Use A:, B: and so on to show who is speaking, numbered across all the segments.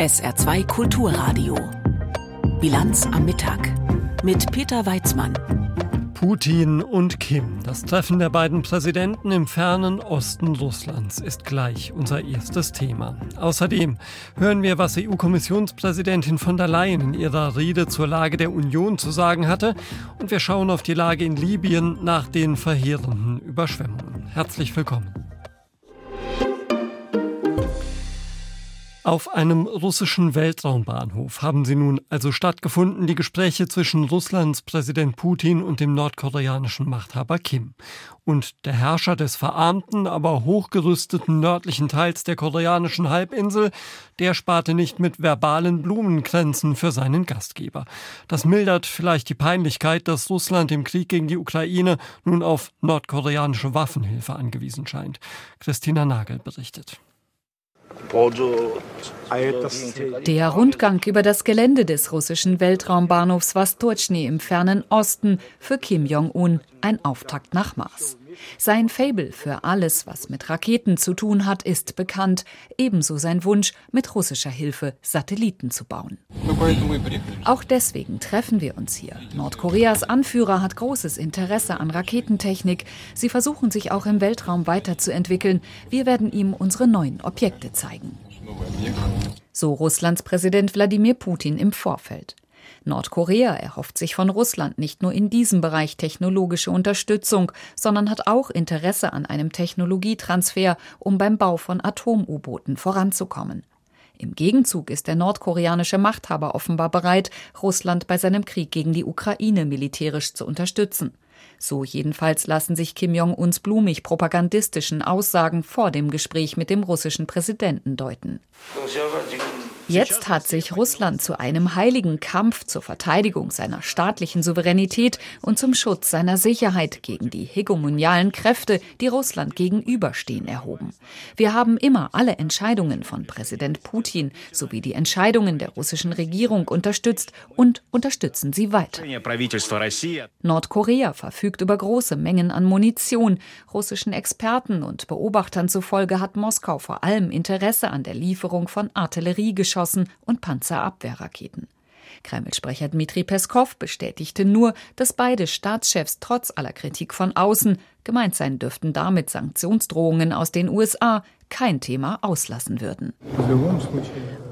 A: SR2 Kulturradio. Bilanz am Mittag mit Peter Weizmann.
B: Putin und Kim. Das Treffen der beiden Präsidenten im fernen Osten Russlands ist gleich unser erstes Thema. Außerdem hören wir, was EU-Kommissionspräsidentin von der Leyen in ihrer Rede zur Lage der Union zu sagen hatte. Und wir schauen auf die Lage in Libyen nach den verheerenden Überschwemmungen. Herzlich willkommen. Auf einem russischen Weltraumbahnhof haben sie nun also stattgefunden, die Gespräche zwischen Russlands Präsident Putin und dem nordkoreanischen Machthaber Kim. Und der Herrscher des verarmten, aber hochgerüsteten nördlichen Teils der koreanischen Halbinsel, der sparte nicht mit verbalen Blumenkränzen für seinen Gastgeber. Das mildert vielleicht die Peinlichkeit, dass Russland im Krieg gegen die Ukraine nun auf nordkoreanische Waffenhilfe angewiesen scheint. Christina Nagel berichtet.
C: Der Rundgang über das Gelände des russischen Weltraumbahnhofs Vostochny im fernen Osten für Kim Jong-un ein Auftakt nach Mars. Sein Fable für alles, was mit Raketen zu tun hat, ist bekannt, ebenso sein Wunsch, mit russischer Hilfe Satelliten zu bauen. Auch deswegen treffen wir uns hier. Nordkoreas Anführer hat großes Interesse an Raketentechnik. Sie versuchen sich auch im Weltraum weiterzuentwickeln. Wir werden ihm unsere neuen Objekte zeigen. So Russlands Präsident Wladimir Putin im Vorfeld. Nordkorea erhofft sich von Russland nicht nur in diesem Bereich technologische Unterstützung, sondern hat auch Interesse an einem Technologietransfer, um beim Bau von Atom-U-Booten voranzukommen. Im Gegenzug ist der nordkoreanische Machthaber offenbar bereit, Russland bei seinem Krieg gegen die Ukraine militärisch zu unterstützen. So jedenfalls lassen sich Kim Jong-uns blumig propagandistischen Aussagen vor dem Gespräch mit dem russischen Präsidenten deuten. Jetzt hat sich Russland zu einem heiligen Kampf zur Verteidigung seiner staatlichen Souveränität und zum Schutz seiner Sicherheit gegen die hegemonialen Kräfte, die Russland gegenüberstehen, erhoben. Wir haben immer alle Entscheidungen von Präsident Putin sowie die Entscheidungen der russischen Regierung unterstützt und unterstützen sie weiter. Nordkorea verfügt über große Mengen an Munition. Russischen Experten und Beobachtern zufolge hat Moskau vor allem Interesse an der Lieferung von Artilleriegeschossen Geschossen und Panzerabwehrraketen. Kreml-Sprecher Dmitri Peskov bestätigte nur, dass beide Staatschefs trotz aller Kritik von außen, gemeint sein dürften damit Sanktionsdrohungen aus den USA, kein Thema auslassen würden.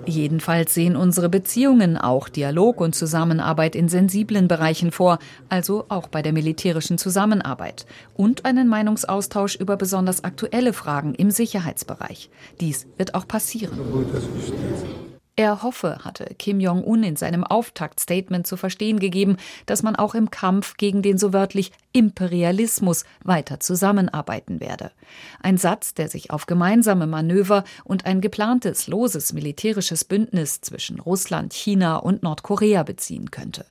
C: Jedenfalls sehen unsere Beziehungen auch Dialog und Zusammenarbeit in sensiblen Bereichen vor, also auch bei der militärischen Zusammenarbeit und einen Meinungsaustausch über besonders aktuelle Fragen im Sicherheitsbereich. Dies wird auch passieren. Er hoffe, hatte Kim Jong-un in seinem Auftaktstatement zu verstehen gegeben, dass man auch im Kampf gegen den so wörtlich Imperialismus weiter zusammenarbeiten werde. Ein Satz, der sich auf gemeinsame Manöver und ein geplantes loses militärisches Bündnis zwischen Russland, China und Nordkorea beziehen könnte.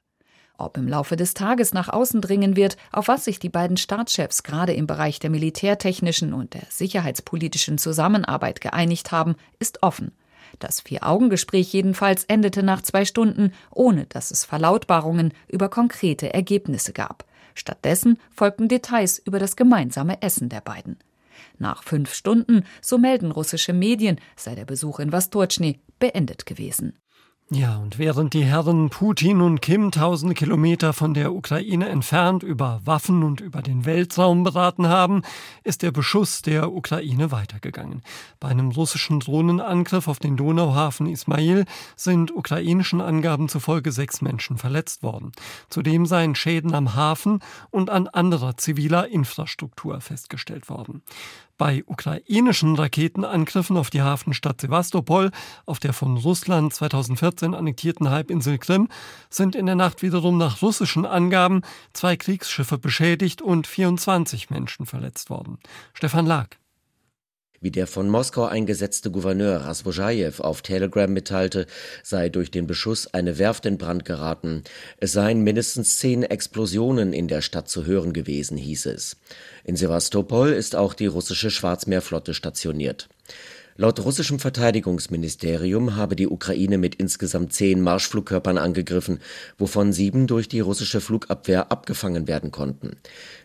C: Ob im Laufe des Tages nach außen dringen wird, auf was sich die beiden Staatschefs gerade im Bereich der militärtechnischen und der sicherheitspolitischen Zusammenarbeit geeinigt haben, ist offen. Das Vier-Augen-Gespräch jedenfalls endete nach zwei Stunden, ohne dass es Verlautbarungen über konkrete Ergebnisse gab. Stattdessen folgten Details über das gemeinsame Essen der beiden. Nach fünf Stunden, so melden russische Medien, sei der Besuch in Vostochny beendet gewesen.
B: Ja, und während die Herren Putin und Kim tausende Kilometer von der Ukraine entfernt über Waffen und über den Weltraum beraten haben, ist der Beschuss der Ukraine weitergegangen. Bei einem russischen Drohnenangriff auf den Donauhafen Ismail sind ukrainischen Angaben zufolge sechs Menschen verletzt worden. Zudem seien Schäden am Hafen und an anderer ziviler Infrastruktur festgestellt worden. Bei ukrainischen Raketenangriffen auf die Hafenstadt Sevastopol, auf der von Russland 2014 annektierten Halbinsel Krim, sind in der Nacht wiederum nach russischen Angaben zwei Kriegsschiffe beschädigt und 24 Menschen verletzt worden. Stefan Lag.
D: Wie der von Moskau eingesetzte Gouverneur Raswojajew auf Telegram mitteilte, sei durch den Beschuss eine Werft in Brand geraten. Es seien mindestens zehn Explosionen in der Stadt zu hören gewesen, hieß es. In Sevastopol ist auch die russische Schwarzmeerflotte stationiert. Laut russischem Verteidigungsministerium habe die Ukraine mit insgesamt zehn Marschflugkörpern angegriffen, wovon sieben durch die russische Flugabwehr abgefangen werden konnten.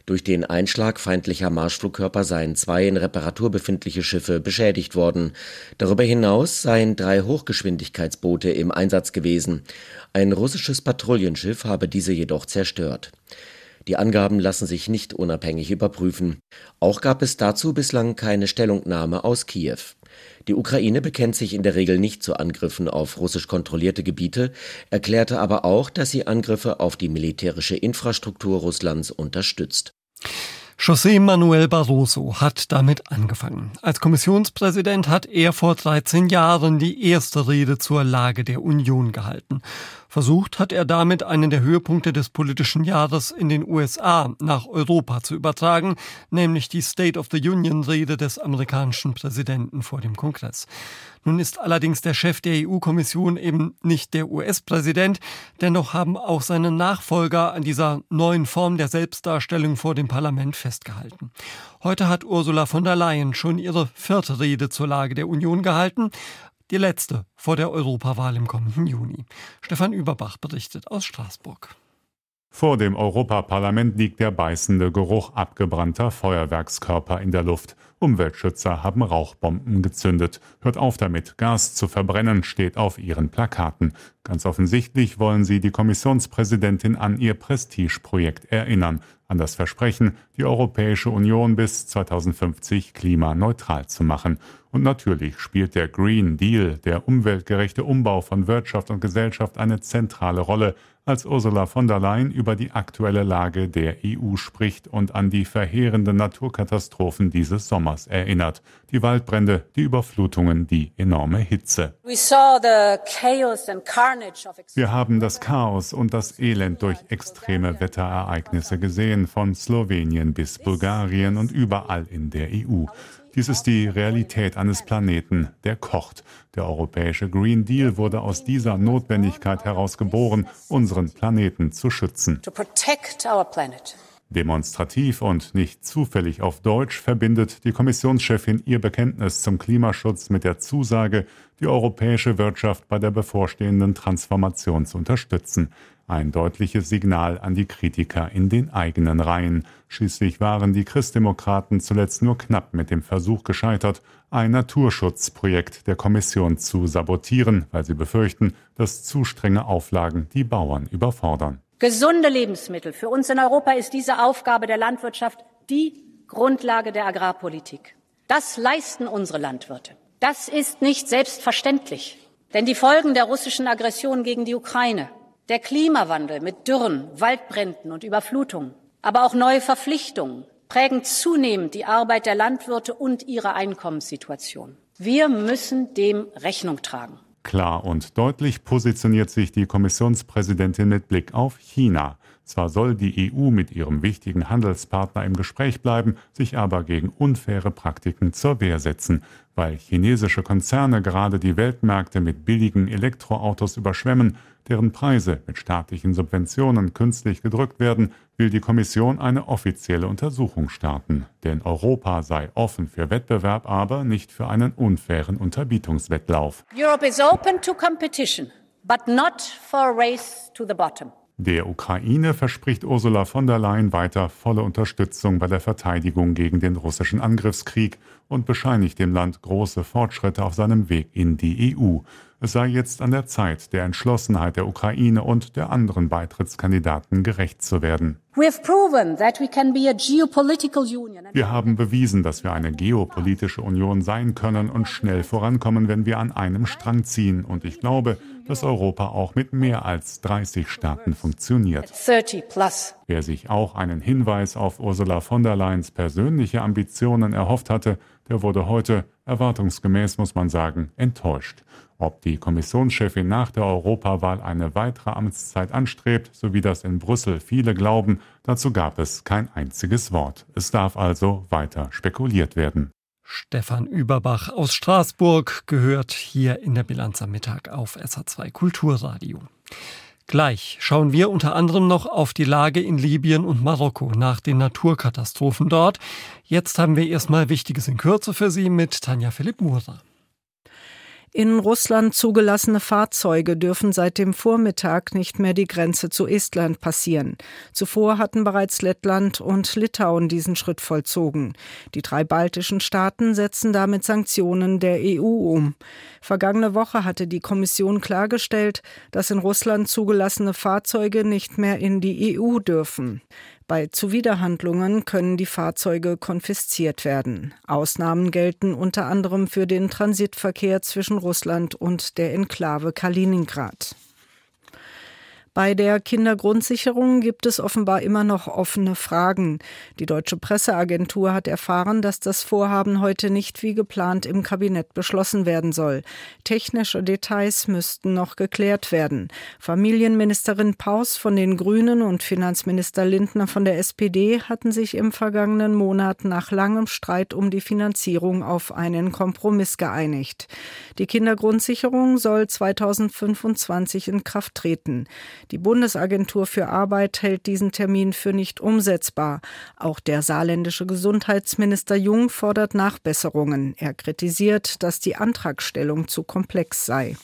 D: Durch den Einschlag feindlicher Marschflugkörper seien zwei in Reparatur befindliche Schiffe beschädigt worden. Darüber hinaus seien drei Hochgeschwindigkeitsboote im Einsatz gewesen. Ein russisches Patrouillenschiff habe diese jedoch zerstört. Die Angaben lassen sich nicht unabhängig überprüfen. Auch gab es dazu bislang keine Stellungnahme aus Kiew. Die Ukraine bekennt sich in der Regel nicht zu Angriffen auf russisch kontrollierte Gebiete, erklärte aber auch, dass sie Angriffe auf die militärische Infrastruktur Russlands unterstützt.
B: José Manuel Barroso hat damit angefangen. Als Kommissionspräsident hat er vor 13 Jahren die erste Rede zur Lage der Union gehalten. Versucht hat er damit einen der Höhepunkte des politischen Jahres in den USA nach Europa zu übertragen, nämlich die State of the Union Rede des amerikanischen Präsidenten vor dem Kongress. Nun ist allerdings der Chef der EU-Kommission eben nicht der US-Präsident, dennoch haben auch seine Nachfolger an dieser neuen Form der Selbstdarstellung vor dem Parlament festgehalten. Heute hat Ursula von der Leyen schon ihre vierte Rede zur Lage der Union gehalten, die letzte vor der Europawahl im kommenden Juni. Stefan Überbach berichtet aus Straßburg.
E: Vor dem Europaparlament liegt der beißende Geruch abgebrannter Feuerwerkskörper in der Luft. Umweltschützer haben Rauchbomben gezündet. Hört auf damit, Gas zu verbrennen, steht auf ihren Plakaten. Ganz offensichtlich wollen sie die Kommissionspräsidentin an ihr Prestigeprojekt erinnern an das Versprechen, die Europäische Union bis 2050 klimaneutral zu machen. Und natürlich spielt der Green Deal, der umweltgerechte Umbau von Wirtschaft und Gesellschaft, eine zentrale Rolle, als Ursula von der Leyen über die aktuelle Lage der EU spricht und an die verheerenden Naturkatastrophen dieses Sommers erinnert. Die Waldbrände, die Überflutungen, die enorme Hitze. Wir haben das Chaos und das Elend durch extreme Wetterereignisse gesehen, von Slowenien bis Bulgarien und überall in der EU. Dies ist die Realität eines Planeten, der kocht. Der europäische Green Deal wurde aus dieser Notwendigkeit heraus geboren, unseren Planeten zu schützen. Demonstrativ und nicht zufällig auf Deutsch verbindet die Kommissionschefin ihr Bekenntnis zum Klimaschutz mit der Zusage, die europäische Wirtschaft bei der bevorstehenden Transformation zu unterstützen. Ein deutliches Signal an die Kritiker in den eigenen Reihen. Schließlich waren die Christdemokraten zuletzt nur knapp mit dem Versuch gescheitert, ein Naturschutzprojekt der Kommission zu sabotieren, weil sie befürchten, dass zu strenge Auflagen die Bauern überfordern.
F: Gesunde Lebensmittel. Für uns in Europa ist diese Aufgabe der Landwirtschaft die Grundlage der Agrarpolitik. Das leisten unsere Landwirte. Das ist nicht selbstverständlich. Denn die Folgen der russischen Aggression gegen die Ukraine der Klimawandel mit Dürren, Waldbränden und Überflutungen, aber auch neue Verpflichtungen prägen zunehmend die Arbeit der Landwirte und ihre Einkommenssituation. Wir müssen dem Rechnung tragen.
E: Klar und deutlich positioniert sich die Kommissionspräsidentin mit Blick auf China. Zwar soll die EU mit ihrem wichtigen Handelspartner im Gespräch bleiben, sich aber gegen unfaire Praktiken zur Wehr setzen. Weil chinesische Konzerne gerade die Weltmärkte mit billigen Elektroautos überschwemmen, deren Preise mit staatlichen Subventionen künstlich gedrückt werden, will die Kommission eine offizielle Untersuchung starten. Denn Europa sei offen für Wettbewerb, aber nicht für einen unfairen Unterbietungswettlauf.
F: Europe is open to competition, but not for a race to the bottom.
E: Der Ukraine verspricht Ursula von der Leyen weiter volle Unterstützung bei der Verteidigung gegen den russischen Angriffskrieg und bescheinigt dem Land große Fortschritte auf seinem Weg in die EU. Es sei jetzt an der Zeit, der Entschlossenheit der Ukraine und der anderen Beitrittskandidaten gerecht zu werden. Wir haben bewiesen, dass wir eine geopolitische Union sein können und schnell vorankommen, wenn wir an einem Strang ziehen. Und ich glaube, dass Europa auch mit mehr als 30 Staaten funktioniert. Wer sich auch einen Hinweis auf Ursula von der Leyens persönliche Ambitionen erhofft hatte, der wurde heute, erwartungsgemäß muss man sagen, enttäuscht. Ob die Kommissionschefin nach der Europawahl eine weitere Amtszeit anstrebt, so wie das in Brüssel viele glauben, dazu gab es kein einziges Wort. Es darf also weiter spekuliert werden.
B: Stefan Überbach aus Straßburg gehört hier in der Bilanz am Mittag auf SA2 Kulturradio. Gleich schauen wir unter anderem noch auf die Lage in Libyen und Marokko nach den Naturkatastrophen dort. Jetzt haben wir erstmal Wichtiges in Kürze für Sie mit Tanja Philipp Murer.
G: In Russland zugelassene Fahrzeuge dürfen seit dem Vormittag nicht mehr die Grenze zu Estland passieren. Zuvor hatten bereits Lettland und Litauen diesen Schritt vollzogen. Die drei baltischen Staaten setzen damit Sanktionen der EU um. Vergangene Woche hatte die Kommission klargestellt, dass in Russland zugelassene Fahrzeuge nicht mehr in die EU dürfen. Bei Zuwiderhandlungen können die Fahrzeuge konfisziert werden. Ausnahmen gelten unter anderem für den Transitverkehr zwischen Russland und der Enklave Kaliningrad. Bei der Kindergrundsicherung gibt es offenbar immer noch offene Fragen. Die deutsche Presseagentur hat erfahren, dass das Vorhaben heute nicht wie geplant im Kabinett beschlossen werden soll. Technische Details müssten noch geklärt werden. Familienministerin Paus von den Grünen und Finanzminister Lindner von der SPD hatten sich im vergangenen Monat nach langem Streit um die Finanzierung auf einen Kompromiss geeinigt. Die Kindergrundsicherung soll 2025 in Kraft treten. Die Bundesagentur für Arbeit hält diesen Termin für nicht umsetzbar. Auch der saarländische Gesundheitsminister Jung fordert Nachbesserungen. Er kritisiert, dass die Antragstellung zu komplex sei.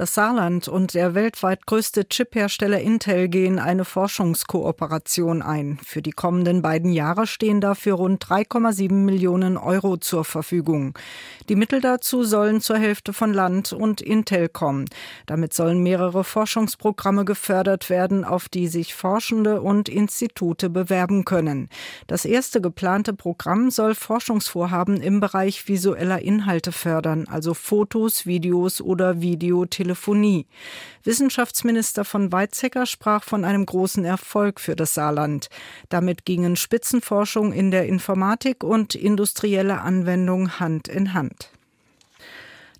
G: Das Saarland und der weltweit größte Chiphersteller Intel gehen eine Forschungskooperation ein. Für die kommenden beiden Jahre stehen dafür rund 3,7 Millionen Euro zur Verfügung. Die Mittel dazu sollen zur Hälfte von Land und Intel kommen. Damit sollen mehrere Forschungsprogramme gefördert werden, auf die sich Forschende und Institute bewerben können. Das erste geplante Programm soll Forschungsvorhaben im Bereich visueller Inhalte fördern, also Fotos, Videos oder Videotelefonie. Telefonie. Wissenschaftsminister von Weizsäcker sprach von einem großen Erfolg für das Saarland. Damit gingen Spitzenforschung in der Informatik und industrielle Anwendung Hand in Hand.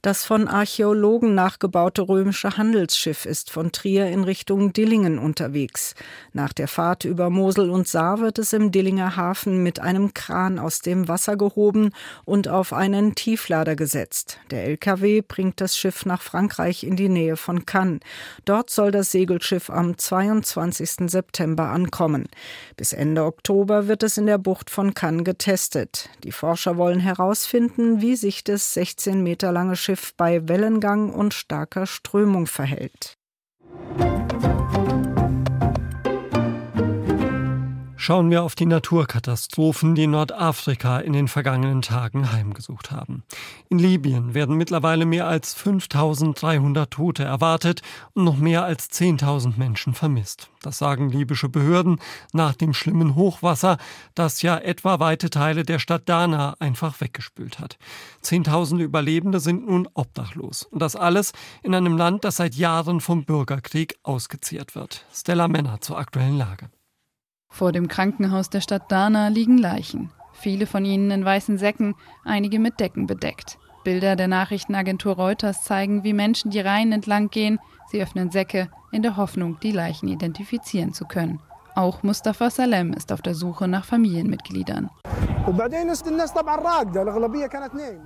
G: Das von Archäologen nachgebaute römische Handelsschiff ist von Trier in Richtung Dillingen unterwegs. Nach der Fahrt über Mosel und Saar wird es im Dillinger Hafen mit einem Kran aus dem Wasser gehoben und auf einen Tieflader gesetzt. Der LKW bringt das Schiff nach Frankreich in die Nähe von Cannes. Dort soll das Segelschiff am 22. September ankommen. Bis Ende Oktober wird es in der Bucht von Cannes getestet. Die Forscher wollen herausfinden, wie sich das 16 Meter lange Schiff Schiff bei Wellengang und starker Strömung verhält.
B: Schauen wir auf die Naturkatastrophen, die Nordafrika in den vergangenen Tagen heimgesucht haben. In Libyen werden mittlerweile mehr als 5300 Tote erwartet und noch mehr als 10.000 Menschen vermisst. Das sagen libysche Behörden nach dem schlimmen Hochwasser, das ja etwa weite Teile der Stadt Dana einfach weggespült hat. Zehntausende Überlebende sind nun obdachlos. Und das alles in einem Land, das seit Jahren vom Bürgerkrieg ausgezehrt wird. Stella Männer zur aktuellen Lage.
H: Vor dem Krankenhaus der Stadt Dana liegen Leichen. Viele von ihnen in weißen Säcken, einige mit Decken bedeckt. Bilder der Nachrichtenagentur Reuters zeigen, wie Menschen die Reihen entlang gehen. Sie öffnen Säcke in der Hoffnung, die Leichen identifizieren zu können. Auch Mustafa Salem ist auf der Suche nach Familienmitgliedern.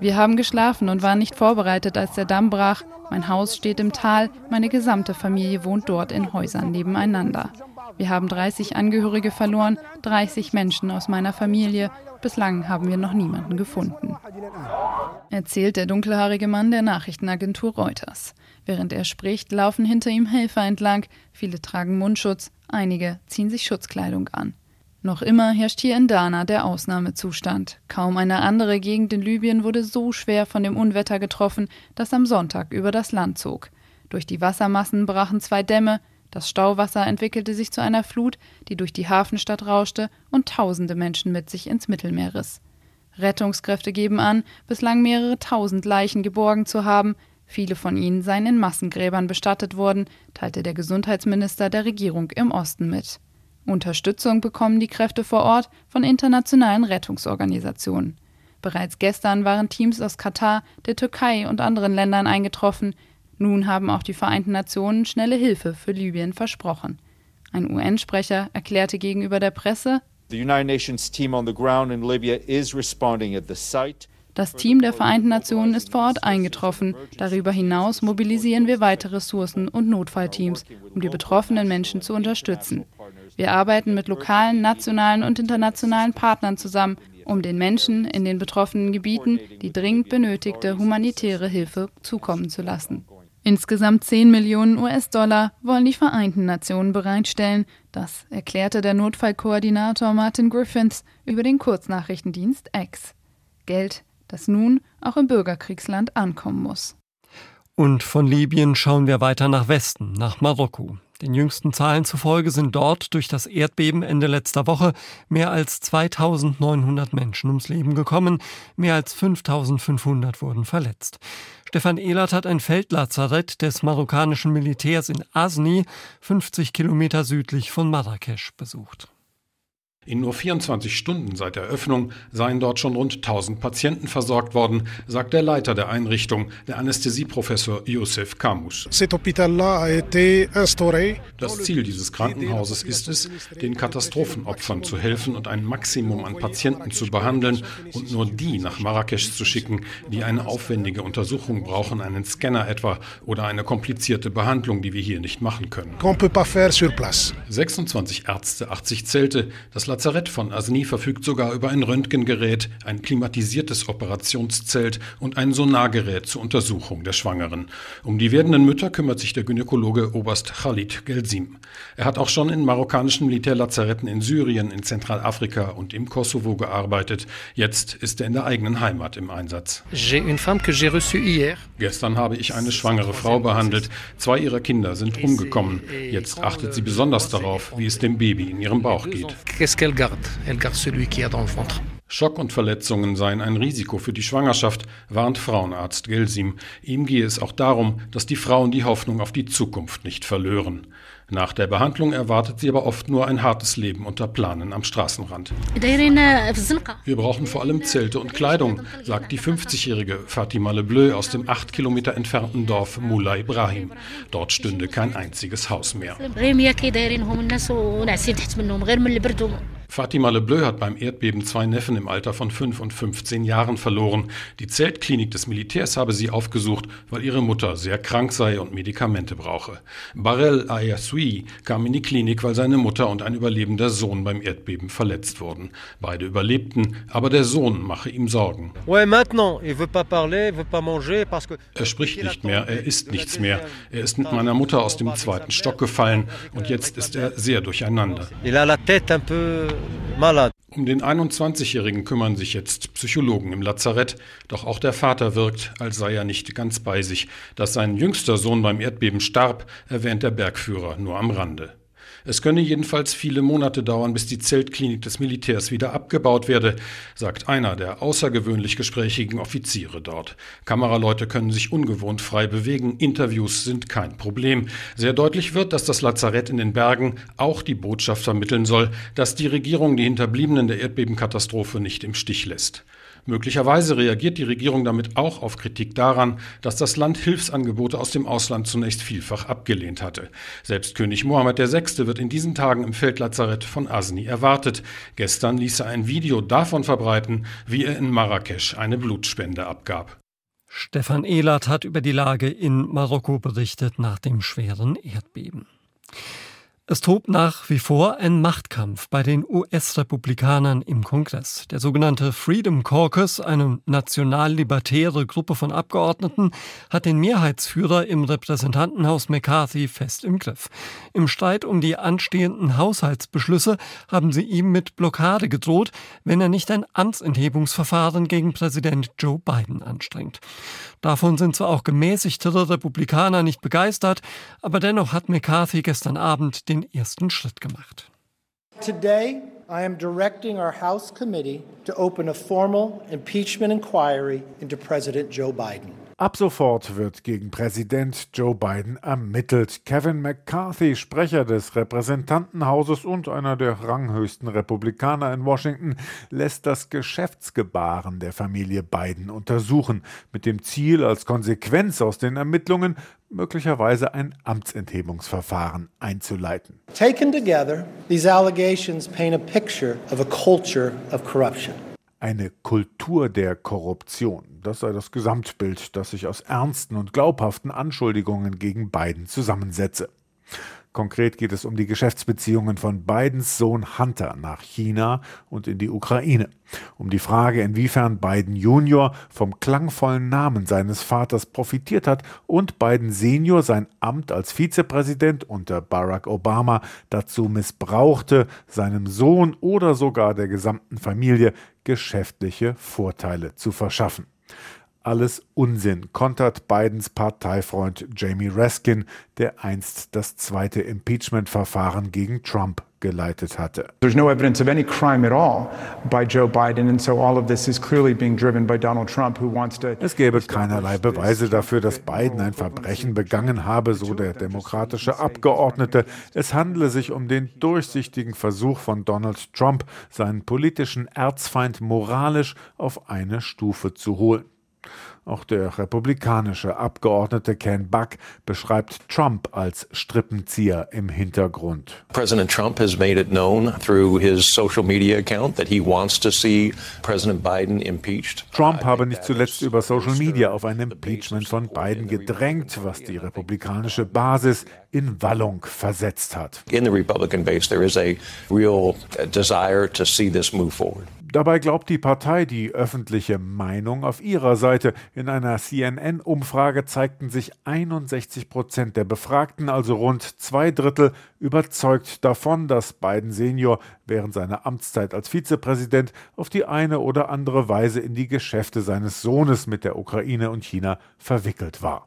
H: Wir haben geschlafen und waren nicht vorbereitet, als der Damm brach. Mein Haus steht im Tal, meine gesamte Familie wohnt dort in Häusern nebeneinander. Wir haben 30 Angehörige verloren, 30 Menschen aus meiner Familie. Bislang haben wir noch niemanden gefunden. Erzählt der dunkelhaarige Mann der Nachrichtenagentur Reuters. Während er spricht, laufen hinter ihm Helfer entlang. Viele tragen Mundschutz, einige ziehen sich Schutzkleidung an. Noch immer herrscht hier in Dana der Ausnahmezustand. Kaum eine andere Gegend in Libyen wurde so schwer von dem Unwetter getroffen, das am Sonntag über das Land zog. Durch die Wassermassen brachen zwei Dämme, das Stauwasser entwickelte sich zu einer Flut, die durch die Hafenstadt rauschte und tausende Menschen mit sich ins Mittelmeer riss. Rettungskräfte geben an, bislang mehrere tausend Leichen geborgen zu haben. Viele von ihnen seien in Massengräbern bestattet worden, teilte der Gesundheitsminister der Regierung im Osten mit. Unterstützung bekommen die Kräfte vor Ort von internationalen Rettungsorganisationen. Bereits gestern waren Teams aus Katar, der Türkei und anderen Ländern eingetroffen, nun haben auch die Vereinten Nationen schnelle Hilfe für Libyen versprochen. Ein UN-Sprecher erklärte gegenüber der Presse, das Team der Vereinten Nationen ist vor Ort eingetroffen. Darüber hinaus mobilisieren wir weitere Ressourcen und Notfallteams, um die betroffenen Menschen zu unterstützen. Wir arbeiten mit lokalen, nationalen und internationalen Partnern zusammen, um den Menschen in den betroffenen Gebieten die dringend benötigte humanitäre Hilfe zukommen zu lassen. Insgesamt 10 Millionen US-Dollar wollen die Vereinten Nationen bereitstellen. Das erklärte der Notfallkoordinator Martin Griffiths über den Kurznachrichtendienst X. Geld, das nun auch im Bürgerkriegsland ankommen muss.
B: Und von Libyen schauen wir weiter nach Westen, nach Marokko. Den jüngsten Zahlen zufolge sind dort durch das Erdbeben Ende letzter Woche mehr als 2900 Menschen ums Leben gekommen, mehr als 5500 wurden verletzt. Stefan Ehlert hat ein Feldlazarett des marokkanischen Militärs in Asni, 50 Kilometer südlich von Marrakesch, besucht.
I: In nur 24 Stunden seit der Öffnung seien dort schon rund 1000 Patienten versorgt worden, sagt der Leiter der Einrichtung, der Anästhesieprofessor Youssef Kamus. Das Ziel dieses Krankenhauses ist es, den Katastrophenopfern zu helfen und ein Maximum an Patienten zu behandeln und nur die nach Marrakesch zu schicken, die eine aufwendige Untersuchung brauchen, einen Scanner etwa oder eine komplizierte Behandlung, die wir hier nicht machen können. 26 Ärzte, 80 Zelte, das Lazarett von Asni verfügt sogar über ein Röntgengerät, ein klimatisiertes Operationszelt und ein Sonargerät zur Untersuchung der Schwangeren. Um die werdenden Mütter kümmert sich der Gynäkologe Oberst Khalid Gelsim. Er hat auch schon in marokkanischen Militärlazaretten in Syrien, in Zentralafrika und im Kosovo gearbeitet. Jetzt ist er in der eigenen Heimat im Einsatz. Gestern habe ich eine schwangere Frau behandelt. Zwei ihrer Kinder sind umgekommen. Jetzt achtet sie besonders darauf, wie es dem Baby in ihrem Bauch geht Elle garde celui qui a dans le ventre. Schock und Verletzungen seien ein Risiko für die Schwangerschaft, warnt Frauenarzt Gelsim. Ihm gehe es auch darum, dass die Frauen die Hoffnung auf die Zukunft nicht verlören. Nach der Behandlung erwartet sie aber oft nur ein hartes Leben unter Planen am Straßenrand. Wir brauchen vor allem Zelte und Kleidung, sagt die 50-jährige Fatima Lebleu aus dem acht Kilometer entfernten Dorf Mula Ibrahim. Dort stünde kein einziges Haus mehr. Fatima Lebleu hat beim Erdbeben zwei Neffen im Alter von 5 und 15 Jahren verloren. Die Zeltklinik des Militärs habe sie aufgesucht, weil ihre Mutter sehr krank sei und Medikamente brauche. Barel Ayasui kam in die Klinik, weil seine Mutter und ein überlebender Sohn beim Erdbeben verletzt wurden. Beide überlebten, aber der Sohn mache ihm Sorgen. Er spricht nicht mehr, er isst nichts mehr. Er ist mit meiner Mutter aus dem zweiten Stock gefallen und jetzt ist er sehr durcheinander. Um den 21-Jährigen kümmern sich jetzt Psychologen im Lazarett, doch auch der Vater wirkt, als sei er nicht ganz bei sich. Dass sein jüngster Sohn beim Erdbeben starb, erwähnt der Bergführer nur am Rande. Es könne jedenfalls viele Monate dauern, bis die Zeltklinik des Militärs wieder abgebaut werde, sagt einer der außergewöhnlich gesprächigen Offiziere dort. Kameraleute können sich ungewohnt frei bewegen, Interviews sind kein Problem. Sehr deutlich wird, dass das Lazarett in den Bergen auch die Botschaft vermitteln soll, dass die Regierung die Hinterbliebenen der Erdbebenkatastrophe nicht im Stich lässt. Möglicherweise reagiert die Regierung damit auch auf Kritik daran, dass das Land Hilfsangebote aus dem Ausland zunächst vielfach abgelehnt hatte. Selbst König Mohammed VI. wird in diesen Tagen im Feldlazarett von Asni erwartet. Gestern ließ er ein Video davon verbreiten, wie er in Marrakesch eine Blutspende abgab.
B: Stefan Ehlert hat über die Lage in Marokko berichtet nach dem schweren Erdbeben. Es tobt nach wie vor ein Machtkampf bei den US-Republikanern im Kongress. Der sogenannte Freedom Caucus, eine national-libertäre Gruppe von Abgeordneten, hat den Mehrheitsführer im Repräsentantenhaus McCarthy fest im Griff. Im Streit um die anstehenden Haushaltsbeschlüsse haben sie ihm mit Blockade gedroht, wenn er nicht ein Amtsenthebungsverfahren gegen Präsident Joe Biden anstrengt. Davon sind zwar auch gemäßigtere Republikaner nicht begeistert, aber dennoch hat McCarthy gestern Abend den ersten Schritt gemacht.
J: Today I am directing our House committee to open a formal impeachment inquiry into President Joe Biden.
K: Ab sofort wird gegen Präsident Joe Biden ermittelt. Kevin McCarthy, Sprecher des Repräsentantenhauses und einer der ranghöchsten Republikaner in Washington, lässt das Geschäftsgebaren der Familie Biden untersuchen, mit dem Ziel, als Konsequenz aus den Ermittlungen möglicherweise ein Amtsenthebungsverfahren einzuleiten.
J: Taken together, these allegations paint a picture of a culture of corruption
K: eine Kultur der Korruption. Das sei das Gesamtbild, das sich aus ernsten und glaubhaften Anschuldigungen gegen Biden zusammensetze. Konkret geht es um die Geschäftsbeziehungen von Bidens Sohn Hunter nach China und in die Ukraine. Um die Frage, inwiefern Biden Junior vom klangvollen Namen seines Vaters profitiert hat und Biden Senior sein Amt als Vizepräsident unter Barack Obama dazu missbrauchte, seinem Sohn oder sogar der gesamten Familie geschäftliche Vorteile zu verschaffen. Alles Unsinn, kontert Bidens Parteifreund Jamie Raskin, der einst das zweite Impeachment-Verfahren gegen Trump geleitet hatte. There's no evidence of any crime at all by Joe Biden and so all of this is clearly being driven by Donald Trump who wants to Es gäbe keinerlei Beweise dafür, dass Biden ein Verbrechen begangen habe, so der demokratische Abgeordnete. Es handele sich um den durchsichtigen Versuch von Donald Trump, seinen politischen Erzfeind moralisch auf eine Stufe zu holen. Auch der republikanische Abgeordnete Ken Buck beschreibt Trump als Strippenzieher im Hintergrund. President Trump has made it known through his social media account that he wants to see President Biden impeached. Trump habe nicht zuletzt über Social Media auf ein Impeachment von Biden gedrängt, was die republikanische Basis in Wallung versetzt hat. In the Republican base there is a real desire to see this move forward. Dabei glaubt die Partei die öffentliche Meinung auf ihrer Seite. In einer CNN-Umfrage zeigten sich 61 Prozent der Befragten, also rund zwei Drittel, überzeugt davon, dass Biden Senior während seiner Amtszeit als Vizepräsident auf die eine oder andere Weise in die Geschäfte seines Sohnes mit der Ukraine und China verwickelt war.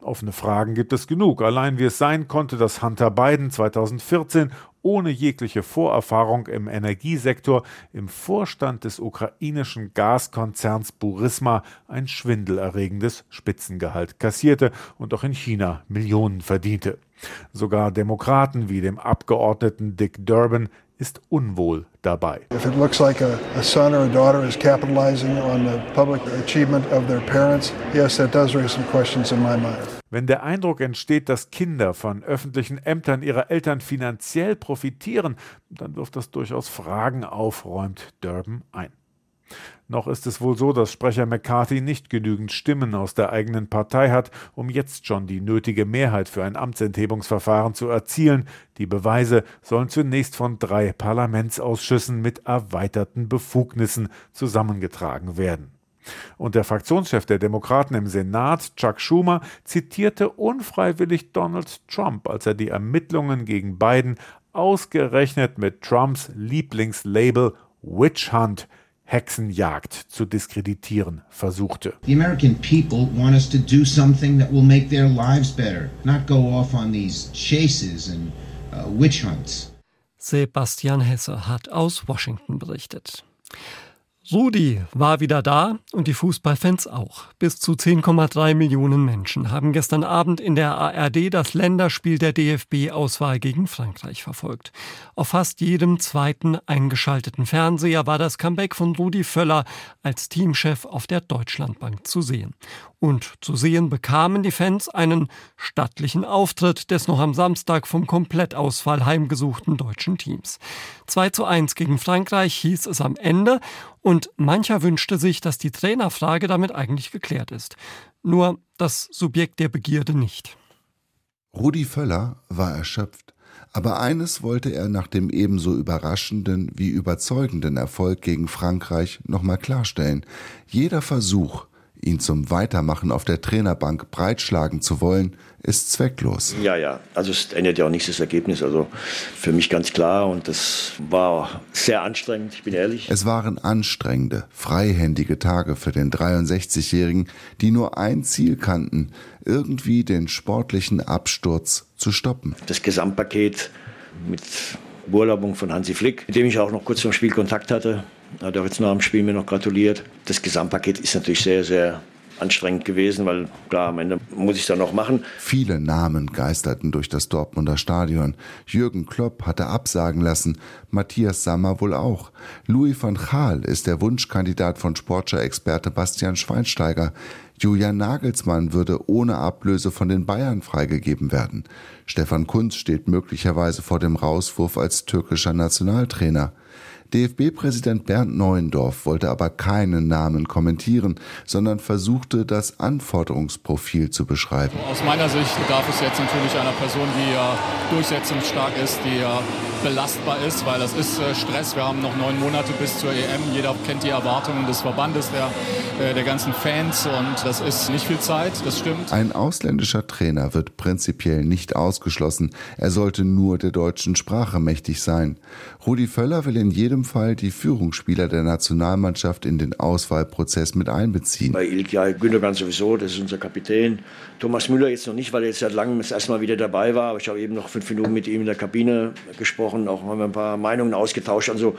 K: Offene Fragen gibt es genug. Allein wie es sein konnte, dass Hunter Biden 2014 ohne jegliche Vorerfahrung im Energiesektor im Vorstand des ukrainischen Gaskonzerns Burisma ein schwindelerregendes Spitzengehalt kassierte und auch in China Millionen verdiente. Sogar Demokraten wie dem Abgeordneten Dick Durbin ist unwohl dabei. If it looks like a, a son or a daughter is capitalizing on the public achievement of their parents, yes, that does raise some questions in my mind. Wenn der Eindruck entsteht, dass Kinder von öffentlichen Ämtern ihrer Eltern finanziell profitieren, dann wirft das durchaus Fragen auf, räumt Durban ein. Noch ist es wohl so, dass Sprecher McCarthy nicht genügend Stimmen aus der eigenen Partei hat, um jetzt schon die nötige Mehrheit für ein Amtsenthebungsverfahren zu erzielen. Die Beweise sollen zunächst von drei Parlamentsausschüssen mit erweiterten Befugnissen zusammengetragen werden. Und der Fraktionschef der Demokraten im Senat, Chuck Schumer, zitierte unfreiwillig Donald Trump, als er die Ermittlungen gegen Biden ausgerechnet mit Trumps Lieblingslabel Witch Hunt Hexenjagd zu diskreditieren versuchte. The American people want us to do something that will make their lives better, not go off on these chases and uh, witch hunts.
B: Sebastian Hesse hat aus Washington berichtet. Rudi war wieder da und die Fußballfans auch. Bis zu 10,3 Millionen Menschen haben gestern Abend in der ARD das Länderspiel der DFB-Auswahl gegen Frankreich verfolgt. Auf fast jedem zweiten eingeschalteten Fernseher war das Comeback von Rudi Völler als Teamchef auf der Deutschlandbank zu sehen. Und zu sehen bekamen die Fans einen stattlichen Auftritt des noch am Samstag vom Komplettausfall heimgesuchten deutschen Teams. 2 zu 1 gegen Frankreich hieß es am Ende und mancher wünschte sich, dass die Trainerfrage damit eigentlich geklärt ist. Nur das Subjekt der Begierde nicht.
L: Rudi Völler war erschöpft. Aber eines wollte er nach dem ebenso überraschenden wie überzeugenden Erfolg gegen Frankreich nochmal klarstellen. Jeder Versuch, ihn zum Weitermachen auf der Trainerbank breitschlagen zu wollen, ist zwecklos.
M: Ja, ja, also es ändert ja auch nichts das Ergebnis. Also für mich ganz klar und das war sehr anstrengend, ich bin ehrlich.
L: Es waren anstrengende, freihändige Tage für den 63-Jährigen, die nur ein Ziel kannten, irgendwie den sportlichen Absturz zu stoppen.
M: Das Gesamtpaket mit Urlaubung von Hansi Flick, mit dem ich auch noch kurz zum Spiel Kontakt hatte, hat auch jetzt nach dem Spiel mir noch gratuliert. Das Gesamtpaket ist natürlich sehr, sehr anstrengend gewesen, weil klar, am Ende muss ich es dann noch machen.
L: Viele Namen geisterten durch das Dortmunder Stadion. Jürgen Klopp hatte absagen lassen, Matthias Sammer wohl auch. Louis van Gaal ist der Wunschkandidat von Sportschau-Experte Bastian Schweinsteiger. Julian Nagelsmann würde ohne Ablöse von den Bayern freigegeben werden. Stefan Kunz steht möglicherweise vor dem Rauswurf als türkischer Nationaltrainer. DFB-Präsident Bernd Neuendorf wollte aber keinen Namen kommentieren, sondern versuchte, das Anforderungsprofil zu beschreiben.
N: Aus meiner Sicht bedarf es jetzt natürlich einer Person, die ja durchsetzungsstark ist, die ja belastbar ist, weil das ist äh, Stress. Wir haben noch neun Monate bis zur EM. Jeder kennt die Erwartungen des Verbandes, der, äh, der ganzen Fans und das ist nicht viel Zeit, das stimmt.
L: Ein ausländischer Trainer wird prinzipiell nicht ausgeschlossen. Er sollte nur der deutschen Sprache mächtig sein. Rudi Völler will in jedem Fall die Führungsspieler der Nationalmannschaft in den Auswahlprozess mit einbeziehen.
M: Bei Ilkay Gündogan sowieso, das ist unser Kapitän. Thomas Müller jetzt noch nicht, weil er jetzt seit langem das erste Mal wieder dabei war. Aber ich habe eben noch fünf Minuten mit ihm in der Kabine gesprochen, auch haben wir ein paar Meinungen ausgetauscht. Also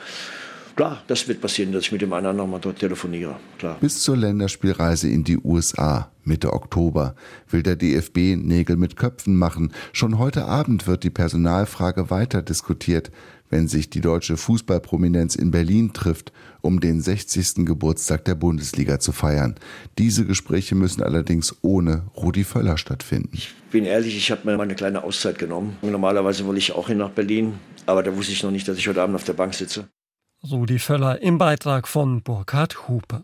M: klar, das wird passieren, dass ich mit dem anderen nochmal dort telefoniere. Klar.
L: Bis zur Länderspielreise in die USA Mitte Oktober will der DFB Nägel mit Köpfen machen. Schon heute Abend wird die Personalfrage weiter diskutiert, wenn sich die deutsche Fußballprominenz in Berlin trifft, um den 60. Geburtstag der Bundesliga zu feiern. Diese Gespräche müssen allerdings ohne Rudi Völler stattfinden.
M: Ich bin ehrlich, ich habe mir mal eine kleine Auszeit genommen. Normalerweise wollte ich auch hin nach Berlin, aber da wusste ich noch nicht, dass ich heute Abend auf der Bank sitze.
B: Rudi Völler im Beitrag von Burkhard Hupe.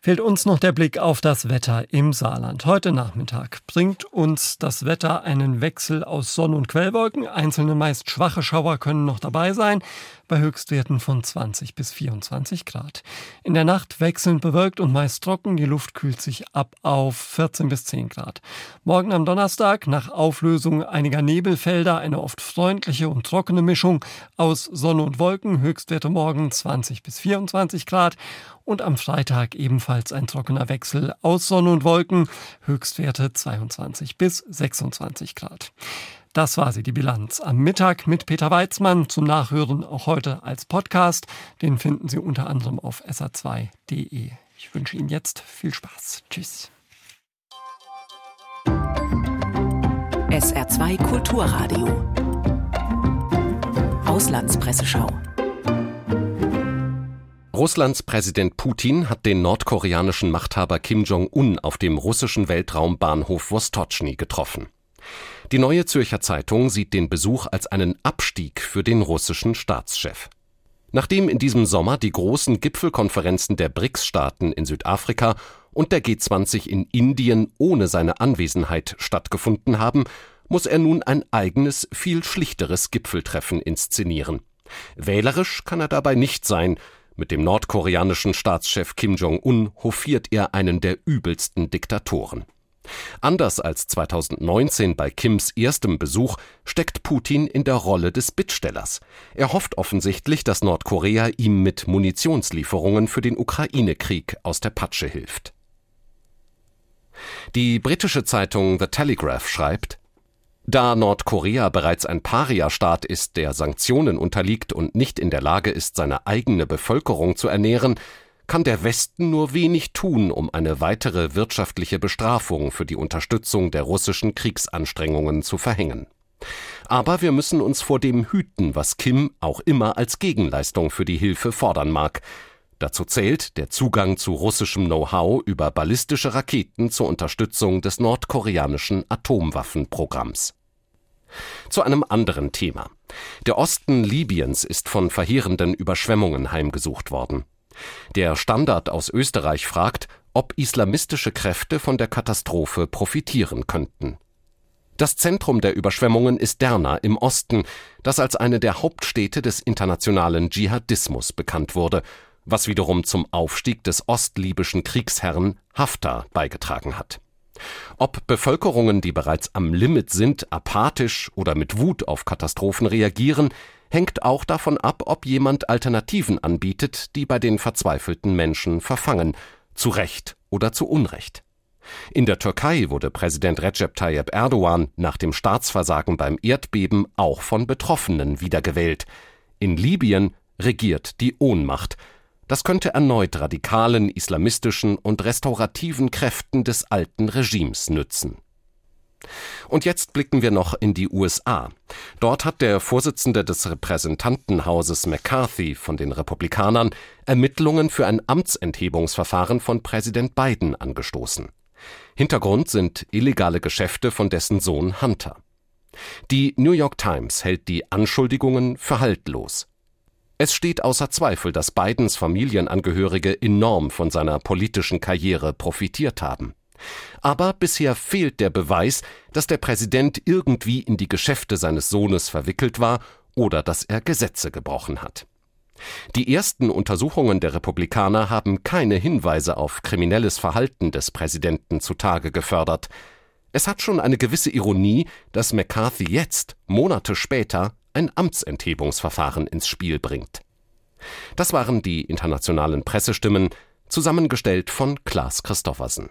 B: Fehlt uns noch der Blick auf das Wetter im Saarland. Heute Nachmittag bringt uns das Wetter einen Wechsel aus Sonne- und Quellwolken. Einzelne meist schwache Schauer können noch dabei sein bei Höchstwerten von 20 bis 24 Grad. In der Nacht wechselnd bewölkt und meist trocken, die Luft kühlt sich ab auf 14 bis 10 Grad. Morgen am Donnerstag nach Auflösung einiger Nebelfelder eine oft freundliche und trockene Mischung aus Sonne und Wolken, Höchstwerte morgen 20 bis 24 Grad und am Freitag ebenfalls ein trockener Wechsel aus Sonne und Wolken, Höchstwerte 22 bis 26 Grad. Das war sie, die Bilanz am Mittag mit Peter Weizmann. Zum Nachhören auch heute als Podcast. Den finden Sie unter anderem auf sr2.de. Ich wünsche Ihnen jetzt viel Spaß. Tschüss.
A: SR2 Kulturradio. Auslandspresseschau.
O: Russlands Präsident Putin hat den nordkoreanischen Machthaber Kim Jong-un auf dem russischen Weltraumbahnhof Vostochny getroffen. Die Neue Zürcher Zeitung sieht den Besuch als einen Abstieg für den russischen Staatschef. Nachdem in diesem Sommer die großen Gipfelkonferenzen der BRICS-Staaten in Südafrika und der G20 in Indien ohne seine Anwesenheit stattgefunden haben, muss er nun ein eigenes, viel schlichteres Gipfeltreffen inszenieren. Wählerisch kann er dabei nicht sein. Mit dem nordkoreanischen Staatschef Kim Jong-un hofiert er einen der übelsten Diktatoren. Anders als 2019 bei Kims erstem Besuch steckt Putin in der Rolle des Bittstellers. Er hofft offensichtlich, dass Nordkorea ihm mit Munitionslieferungen für den Ukraine-Krieg aus der Patsche hilft. Die britische Zeitung The Telegraph schreibt, da Nordkorea bereits ein Paria-Staat ist, der Sanktionen unterliegt und nicht in der Lage ist, seine eigene Bevölkerung zu ernähren, kann der Westen nur wenig tun, um eine weitere wirtschaftliche Bestrafung für die Unterstützung der russischen Kriegsanstrengungen zu verhängen. Aber wir müssen uns vor dem hüten, was Kim auch immer als Gegenleistung für die Hilfe fordern mag. Dazu zählt der Zugang zu russischem Know-how über ballistische Raketen zur Unterstützung des nordkoreanischen Atomwaffenprogramms. Zu einem anderen Thema. Der Osten Libyens ist von verheerenden Überschwemmungen heimgesucht worden. Der Standard aus Österreich fragt, ob islamistische Kräfte von der Katastrophe profitieren könnten. Das Zentrum der Überschwemmungen ist Derna im Osten, das als eine der Hauptstädte des internationalen Dschihadismus bekannt wurde, was wiederum zum Aufstieg des ostlibyschen Kriegsherrn Haftar beigetragen hat. Ob Bevölkerungen, die bereits am Limit sind, apathisch oder mit Wut auf Katastrophen reagieren, hängt auch davon ab, ob jemand Alternativen anbietet, die bei den verzweifelten Menschen verfangen, zu Recht oder zu Unrecht. In der Türkei wurde Präsident Recep Tayyip Erdogan nach dem Staatsversagen beim Erdbeben auch von Betroffenen wiedergewählt. In Libyen regiert die Ohnmacht. Das könnte erneut radikalen, islamistischen und restaurativen Kräften des alten Regimes nützen. Und jetzt blicken wir noch in die USA. Dort hat der Vorsitzende des Repräsentantenhauses McCarthy von den Republikanern Ermittlungen für ein Amtsenthebungsverfahren von Präsident Biden angestoßen. Hintergrund sind illegale Geschäfte von dessen Sohn Hunter. Die New York Times hält die Anschuldigungen für haltlos. Es steht außer Zweifel, dass Bidens Familienangehörige enorm von seiner politischen Karriere profitiert haben. Aber bisher fehlt der Beweis, dass der Präsident irgendwie in die Geschäfte seines Sohnes verwickelt war oder dass er Gesetze gebrochen hat. Die ersten Untersuchungen der Republikaner haben keine Hinweise auf kriminelles Verhalten des Präsidenten zutage gefördert. Es hat schon eine gewisse Ironie, dass McCarthy jetzt, Monate später, ein Amtsenthebungsverfahren ins Spiel bringt. Das waren die internationalen Pressestimmen, zusammengestellt von Klaas Christoffersen.